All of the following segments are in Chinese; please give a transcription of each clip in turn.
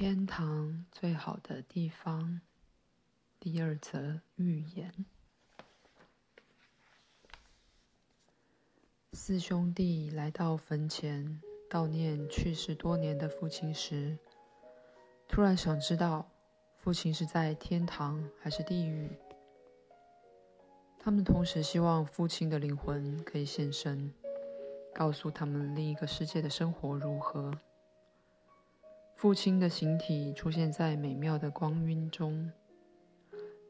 天堂最好的地方，第二则寓言。四兄弟来到坟前悼念去世多年的父亲时，突然想知道父亲是在天堂还是地狱。他们同时希望父亲的灵魂可以现身，告诉他们另一个世界的生活如何。父亲的形体出现在美妙的光晕中，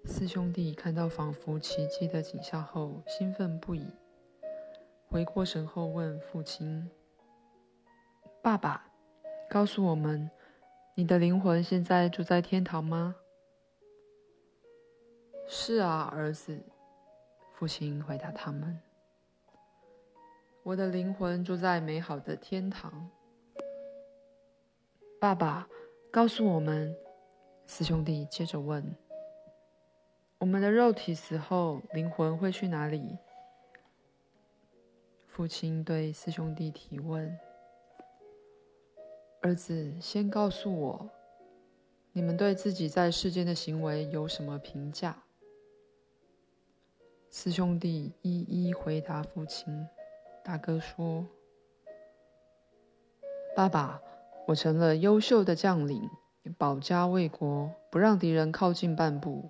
四兄弟看到仿佛奇迹的景象后，兴奋不已。回过神后，问父亲：“爸爸，告诉我们，你的灵魂现在住在天堂吗？”“是啊，儿子。”父亲回答他们：“我的灵魂住在美好的天堂。”爸爸，告诉我们，四兄弟接着问：“我们的肉体死后，灵魂会去哪里？”父亲对四兄弟提问：“儿子，先告诉我，你们对自己在世间的行为有什么评价？”四兄弟一一回答父亲。大哥说：“爸爸。”我成了优秀的将领，保家卫国，不让敌人靠近半步。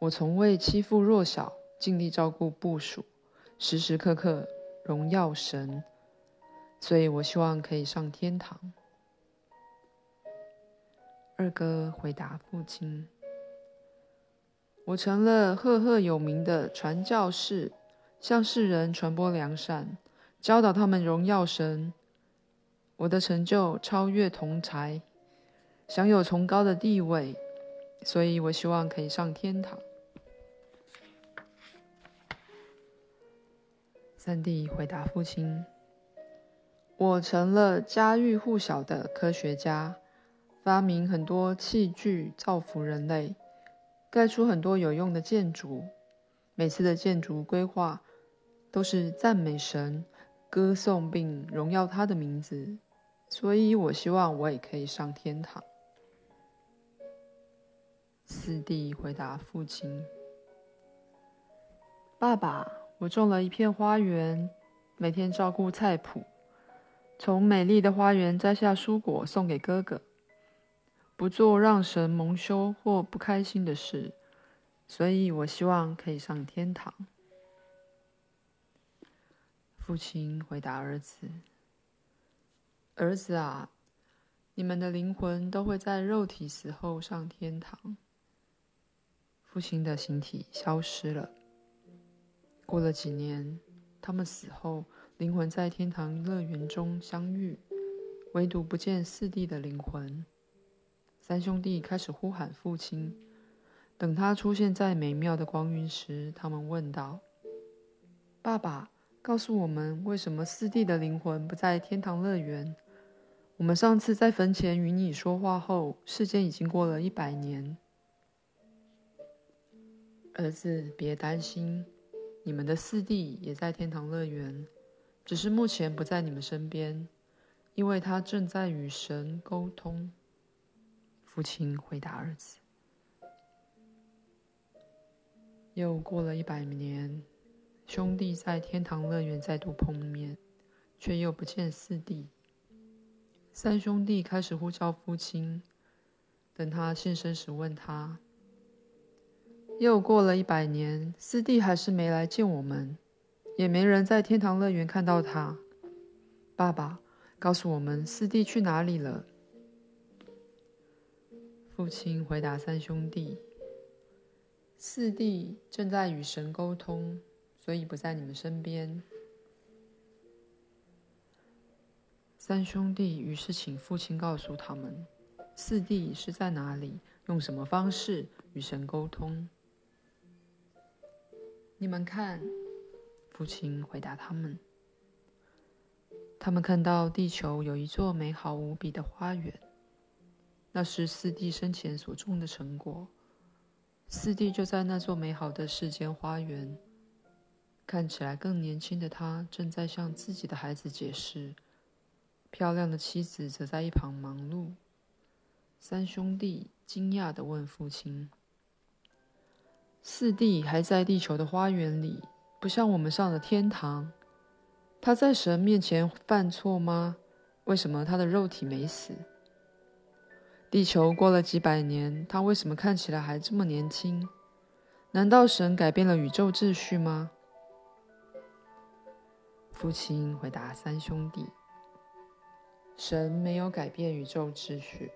我从未欺负弱小，尽力照顾部属，时时刻刻荣耀神。所以我希望可以上天堂。二哥回答父亲：“我成了赫赫有名的传教士，向世人传播良善，教导他们荣耀神。”我的成就超越同才，享有崇高的地位，所以我希望可以上天堂。三弟回答父亲：“我成了家喻户晓的科学家，发明很多器具，造福人类，盖出很多有用的建筑。每次的建筑规划都是赞美神，歌颂并荣耀他的名字。”所以我希望我也可以上天堂。四弟回答父亲：“爸爸，我种了一片花园，每天照顾菜圃，从美丽的花园摘下蔬果送给哥哥，不做让神蒙羞或不开心的事。所以我希望可以上天堂。”父亲回答儿子。儿子啊，你们的灵魂都会在肉体死后上天堂。父亲的形体消失了。过了几年，他们死后，灵魂在天堂乐园中相遇，唯独不见四弟的灵魂。三兄弟开始呼喊父亲。等他出现在美妙的光晕时，他们问道：“爸爸，告诉我们，为什么四弟的灵魂不在天堂乐园？”我们上次在坟前与你说话后，世间已经过了一百年。儿子，别担心，你们的四弟也在天堂乐园，只是目前不在你们身边，因为他正在与神沟通。父亲回答儿子。又过了一百年，兄弟在天堂乐园再度碰面，却又不见四弟。三兄弟开始呼叫父亲，等他现身时问他：“又过了一百年，四弟还是没来见我们，也没人在天堂乐园看到他。爸爸，告诉我们，四弟去哪里了？”父亲回答三兄弟：“四弟正在与神沟通，所以不在你们身边。”三兄弟于是请父亲告诉他们，四弟是在哪里，用什么方式与神沟通。你们看，父亲回答他们。他们看到地球有一座美好无比的花园，那是四弟生前所种的成果。四弟就在那座美好的世间花园，看起来更年轻的他正在向自己的孩子解释。漂亮的妻子则在一旁忙碌。三兄弟惊讶地问父亲：“四弟还在地球的花园里，不像我们上了天堂。他在神面前犯错吗？为什么他的肉体没死？地球过了几百年，他为什么看起来还这么年轻？难道神改变了宇宙秩序吗？”父亲回答三兄弟。神没有改变宇宙秩序，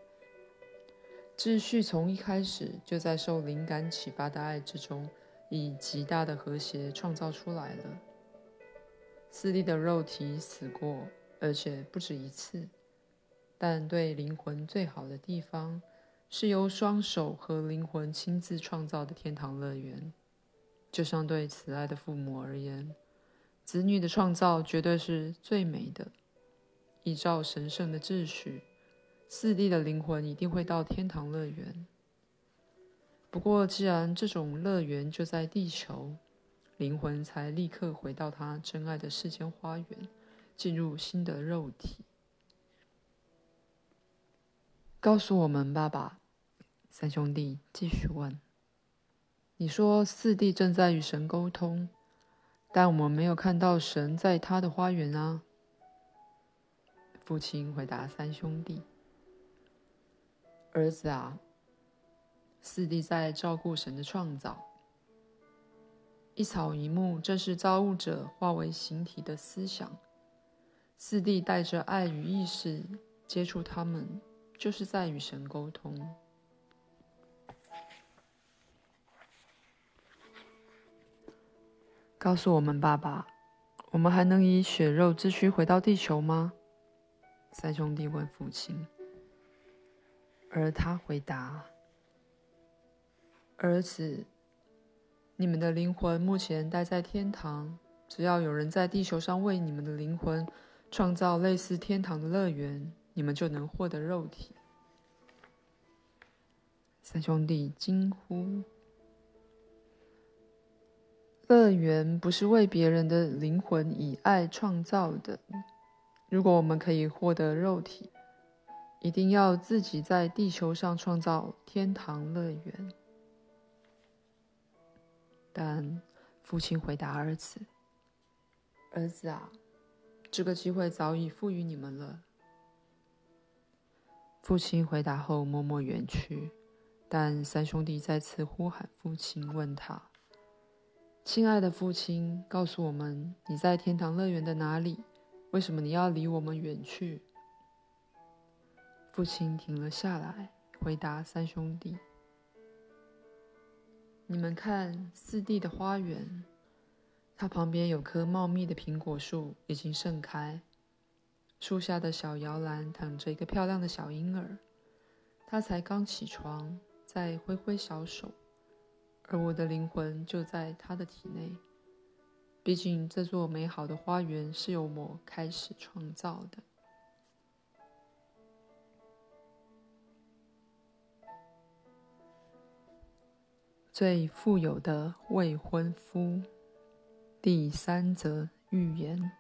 秩序从一开始就在受灵感启发的爱之中，以极大的和谐创造出来了。四弟的肉体死过，而且不止一次，但对灵魂最好的地方，是由双手和灵魂亲自创造的天堂乐园。就像对慈爱的父母而言，子女的创造绝对是最美的。依照神圣的秩序，四弟的灵魂一定会到天堂乐园。不过，既然这种乐园就在地球，灵魂才立刻回到他真爱的世间花园，进入新的肉体。告诉我们，爸爸，三兄弟继续问：“你说四弟正在与神沟通，但我们没有看到神在他的花园啊。”父亲回答三兄弟：“儿子啊，四弟在照顾神的创造。一草一木正是造物者化为形体的思想。四弟带着爱与意识接触他们，就是在与神沟通。告诉我们，爸爸，我们还能以血肉之躯回到地球吗？”三兄弟问父亲，而他回答：“儿子，你们的灵魂目前待在天堂，只要有人在地球上为你们的灵魂创造类似天堂的乐园，你们就能获得肉体。”三兄弟惊呼：“乐园不是为别人的灵魂以爱创造的。”如果我们可以获得肉体，一定要自己在地球上创造天堂乐园。但父亲回答儿子：“儿子啊，这个机会早已赋予你们了。”父亲回答后默默远去，但三兄弟再次呼喊父亲，问他：“亲爱的父亲，告诉我们，你在天堂乐园的哪里？”为什么你要离我们远去？父亲停了下来，回答三兄弟：“你们看四弟的花园，它旁边有棵茂密的苹果树，已经盛开。树下的小摇篮躺着一个漂亮的小婴儿，他才刚起床，在挥挥小手，而我的灵魂就在他的体内。”毕竟，这座美好的花园是由我开始创造的。最富有的未婚夫，第三则寓言。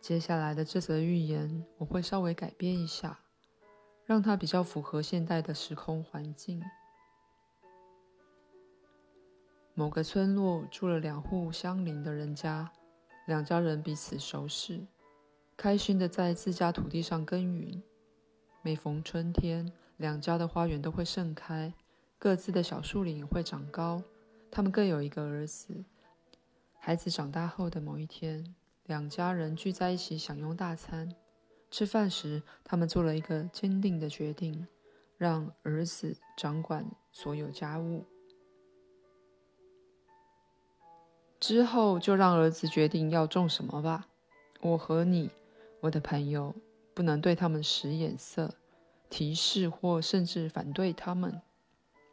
接下来的这则寓言，我会稍微改编一下，让它比较符合现代的时空环境。某个村落住了两户相邻的人家，两家人彼此熟识，开心地在自家土地上耕耘。每逢春天，两家的花园都会盛开，各自的小树林会长高。他们各有一个儿子。孩子长大后的某一天，两家人聚在一起享用大餐。吃饭时，他们做了一个坚定的决定，让儿子掌管所有家务。之后就让儿子决定要种什么吧。我和你，我的朋友，不能对他们使眼色、提示或甚至反对他们。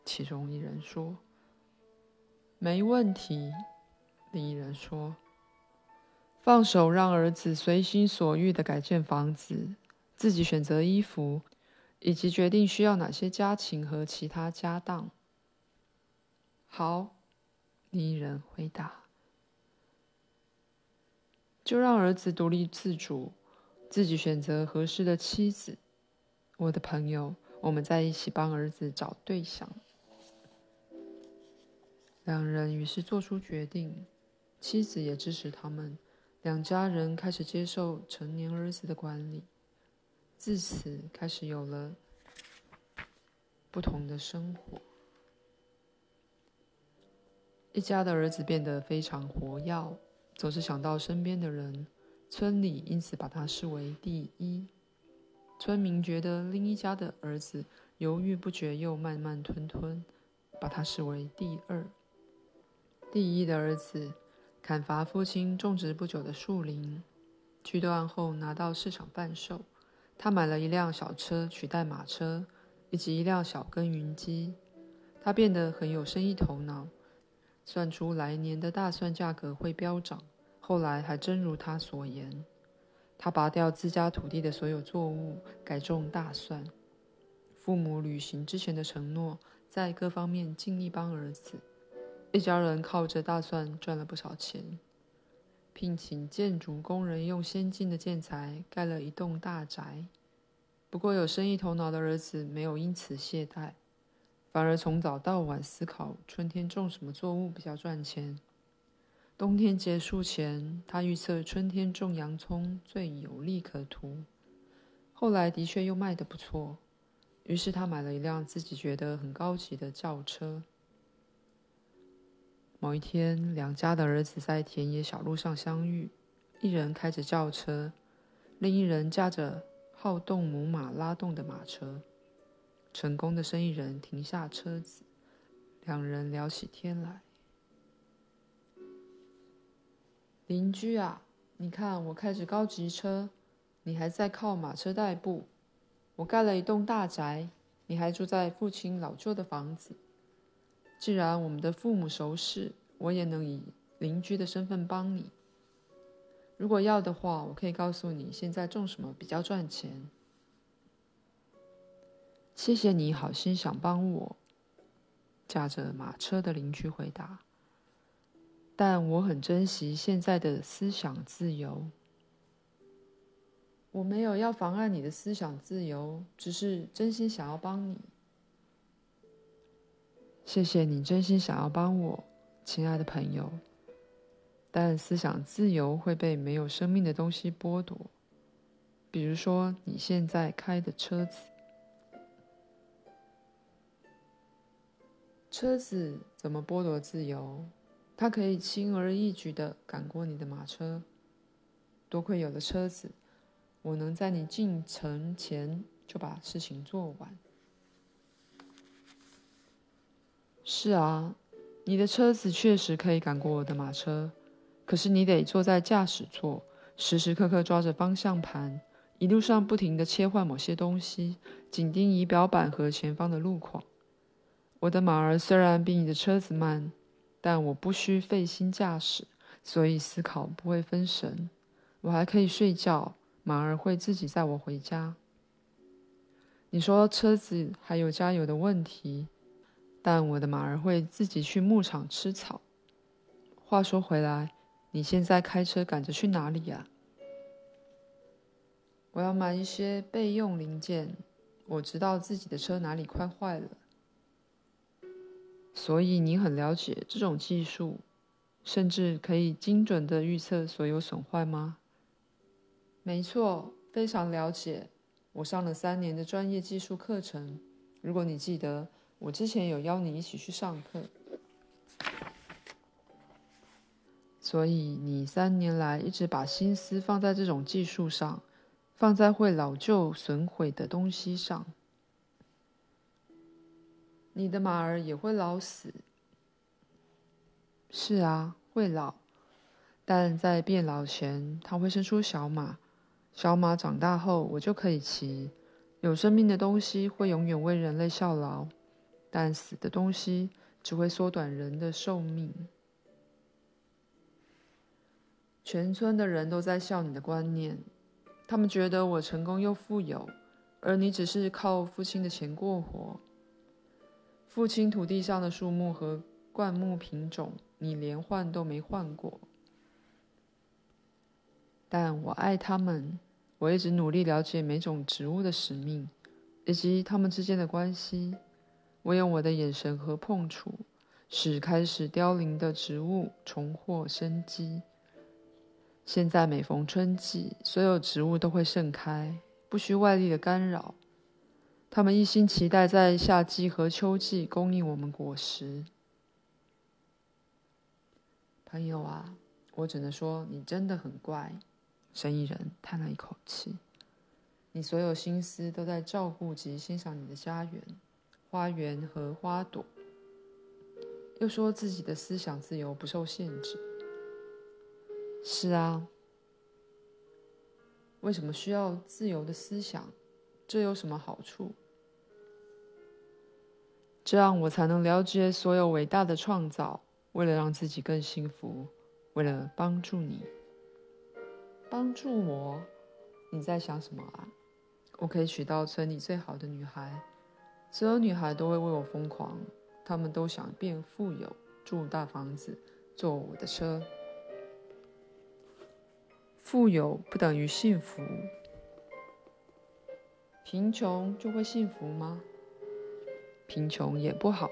其中一人说：“没问题。”另一人说：“放手让儿子随心所欲地改建房子，自己选择衣服，以及决定需要哪些家禽和其他家当。”好，另一人回答。就让儿子独立自主，自己选择合适的妻子。我的朋友，我们在一起帮儿子找对象。两人于是做出决定，妻子也支持他们。两家人开始接受成年儿子的管理，自此开始有了不同的生活。一家的儿子变得非常活跃，总是想到身边的人，村里因此把他视为第一。村民觉得另一家的儿子犹豫不决又慢慢吞吞，把他视为第二。第一的儿子。砍伐父亲种植不久的树林，锯断后拿到市场贩售。他买了一辆小车取代马车，以及一辆小耕耘机。他变得很有生意头脑，算出来年的大蒜价格会飙涨。后来还真如他所言，他拔掉自家土地的所有作物，改种大蒜。父母履行之前的承诺，在各方面尽力帮儿子。一家人靠着大蒜赚了不少钱，聘请建筑工人用先进的建材盖了一栋大宅。不过，有生意头脑的儿子没有因此懈怠，反而从早到晚思考春天种什么作物比较赚钱。冬天结束前，他预测春天种洋葱最有利可图。后来的确又卖得不错，于是他买了一辆自己觉得很高级的轿车。某一天，两家的儿子在田野小路上相遇，一人开着轿车，另一人驾着好动母马拉动的马车。成功的生意人停下车子，两人聊起天来。邻居啊，你看我开着高级车，你还在靠马车代步；我盖了一栋大宅，你还住在父亲老旧的房子。既然我们的父母熟识，我也能以邻居的身份帮你。如果要的话，我可以告诉你现在种什么比较赚钱。谢谢你好心想帮我。驾着马车的邻居回答。但我很珍惜现在的思想自由。我没有要妨碍你的思想自由，只是真心想要帮你。谢谢你真心想要帮我，亲爱的朋友。但思想自由会被没有生命的东西剥夺，比如说你现在开的车子。车子怎么剥夺自由？它可以轻而易举地赶过你的马车。多亏有了车子，我能在你进城前就把事情做完。是啊，你的车子确实可以赶过我的马车，可是你得坐在驾驶座，时时刻刻抓着方向盘，一路上不停地切换某些东西，紧盯仪表板和前方的路况。我的马儿虽然比你的车子慢，但我不需费心驾驶，所以思考不会分神。我还可以睡觉，马儿会自己载我回家。你说车子还有加油的问题。但我的马儿会自己去牧场吃草。话说回来，你现在开车赶着去哪里呀？我要买一些备用零件。我知道自己的车哪里快坏了。所以你很了解这种技术，甚至可以精准的预测所有损坏吗？没错，非常了解。我上了三年的专业技术课程。如果你记得。我之前有邀你一起去上课，所以你三年来一直把心思放在这种技术上，放在会老旧损毁的东西上。你的马儿也会老死。是啊，会老，但在变老前，它会生出小马。小马长大后，我就可以骑。有生命的东西会永远为人类效劳。但死的东西只会缩短人的寿命。全村的人都在笑你的观念，他们觉得我成功又富有，而你只是靠父亲的钱过活。父亲土地上的树木和灌木品种，你连换都没换过。但我爱他们，我一直努力了解每种植物的使命，以及它们之间的关系。我用我的眼神和碰触，使开始凋零的植物重获生机。现在每逢春季，所有植物都会盛开，不需外力的干扰。他们一心期待在夏季和秋季供应我们果实。朋友啊，我只能说你真的很怪。生意人叹了一口气：“你所有心思都在照顾及欣赏你的家园、花园和花朵，又说自己的思想自由不受限制。”是啊，为什么需要自由的思想？这有什么好处？这样我才能了解所有伟大的创造，为了让自己更幸福，为了帮助你。帮助我？你在想什么啊？我可以娶到村里最好的女孩，所有女孩都会为我疯狂，她们都想变富有，住大房子，坐我的车。富有不等于幸福，贫穷就会幸福吗？贫穷也不好，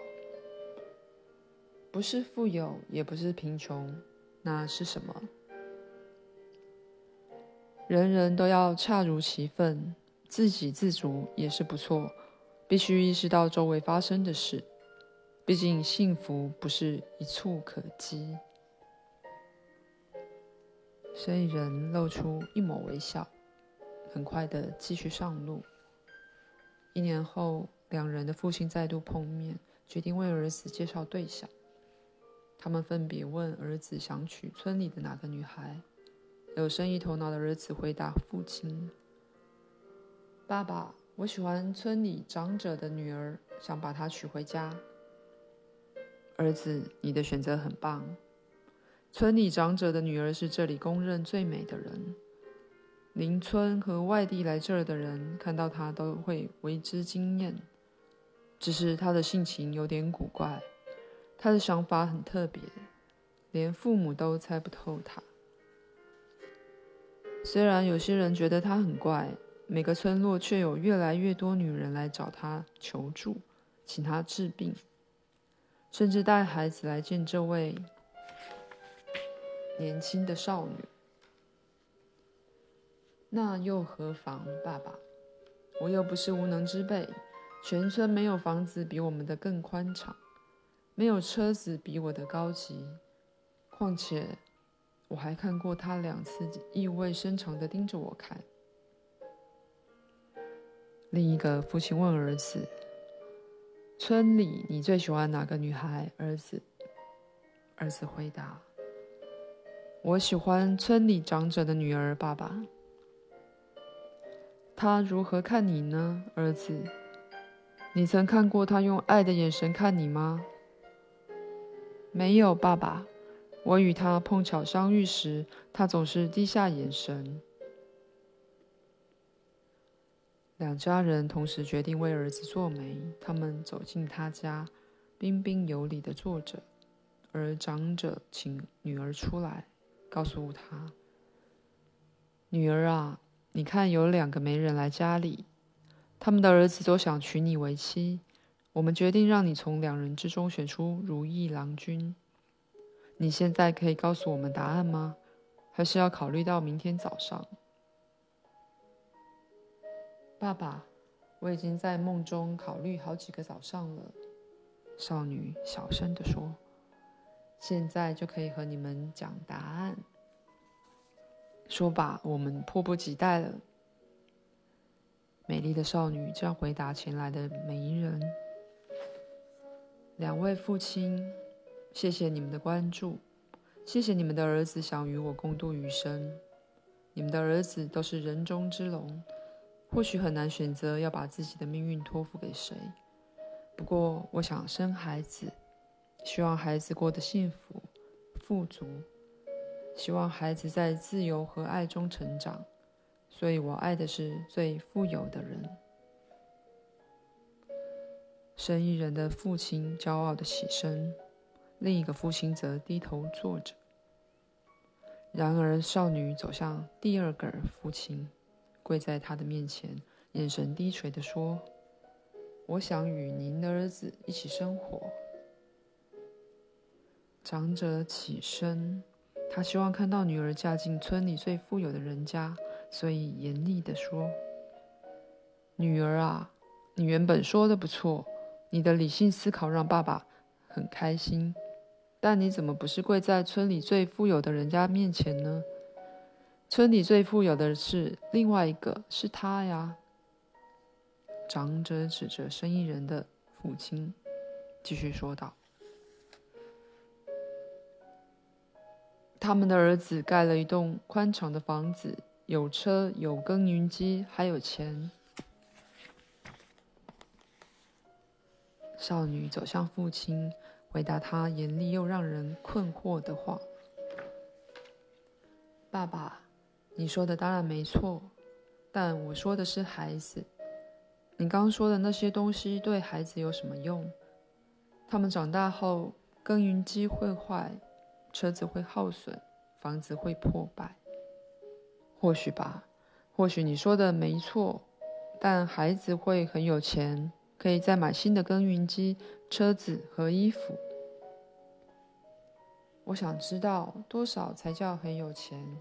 不是富有，也不是贫穷，那是什么？人人都要恰如其分，自给自足也是不错，必须意识到周围发生的事，毕竟幸福不是一蹴可及。生意人露出一抹微笑，很快地继续上路。一年后，两人的父亲再度碰面，决定为儿子介绍对象。他们分别问儿子想娶村里的哪个女孩。有生意头脑的儿子回答父亲：“爸爸，我喜欢村里长者的女儿，想把她娶回家。”儿子，你的选择很棒。村里长者的女儿是这里公认最美的人，邻村和外地来这儿的人看到她都会为之惊艳。只是她的性情有点古怪，她的想法很特别，连父母都猜不透她。虽然有些人觉得她很怪，每个村落却有越来越多女人来找她求助，请她治病，甚至带孩子来见这位。年轻的少女，那又何妨，爸爸？我又不是无能之辈。全村没有房子比我们的更宽敞，没有车子比我的高级。况且，我还看过他两次意味深长地盯着我看。另一个父亲问儿子：“村里你最喜欢哪个女孩？”儿子，儿子回答。我喜欢村里长者的女儿，爸爸。他如何看你呢，儿子？你曾看过他用爱的眼神看你吗？没有，爸爸。我与他碰巧相遇时，他总是低下眼神。两家人同时决定为儿子做媒。他们走进他家，彬彬有礼地坐着，而长者请女儿出来。告诉他：“女儿啊，你看有两个媒人来家里，他们的儿子都想娶你为妻。我们决定让你从两人之中选出如意郎君。你现在可以告诉我们答案吗？还是要考虑到明天早上？”爸爸，我已经在梦中考虑好几个早上了。”少女小声地说。现在就可以和你们讲答案。说吧，我们迫不及待了。美丽的少女这样回答前来的媒人：“两位父亲，谢谢你们的关注，谢谢你们的儿子想与我共度余生。你们的儿子都是人中之龙，或许很难选择要把自己的命运托付给谁。不过，我想生孩子。”希望孩子过得幸福、富足，希望孩子在自由和爱中成长，所以我爱的是最富有的人。生意人的父亲骄傲的起身，另一个父亲则低头坐着。然而，少女走向第二个父亲，跪在他的面前，眼神低垂的说：“我想与您的儿子一起生活。”长者起身，他希望看到女儿嫁进村里最富有的人家，所以严厉地说：“女儿啊，你原本说的不错，你的理性思考让爸爸很开心。”但你怎么不是跪在村里最富有的人家面前呢？村里最富有的是另外一个，是他呀。长者指着生意人的父亲，继续说道：“他们的儿子盖了一栋宽敞的房子，有车，有耕耘机，还有钱。”少女走向父亲。回答他严厉又让人困惑的话：“爸爸，你说的当然没错，但我说的是孩子。你刚说的那些东西对孩子有什么用？他们长大后，耕耘机会坏，车子会耗损，房子会破败。或许吧，或许你说的没错，但孩子会很有钱，可以再买新的耕耘机、车子和衣服。”我想知道多少才叫很有钱？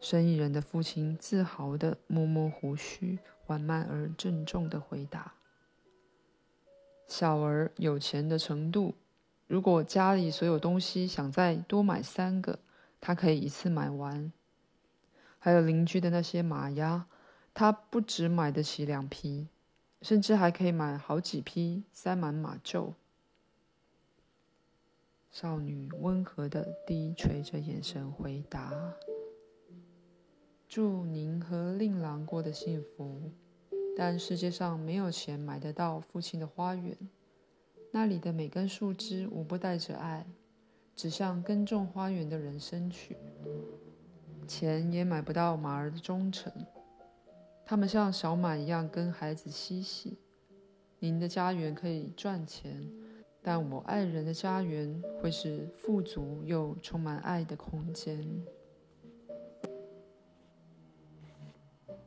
生意人的父亲自豪地摸摸胡须，缓慢而郑重地回答：“小儿有钱的程度，如果家里所有东西想再多买三个，他可以一次买完。还有邻居的那些马鸭，他不只买得起两匹，甚至还可以买好几匹，塞满马厩。”少女温和的低垂着眼神回答：“祝您和令郎过得幸福，但世界上没有钱买得到父亲的花园。那里的每根树枝无不带着爱，指向耕种花园的人生去。钱也买不到马儿的忠诚，他们像小马一样跟孩子嬉戏。您的家园可以赚钱。”但我爱人的家园会是富足又充满爱的空间。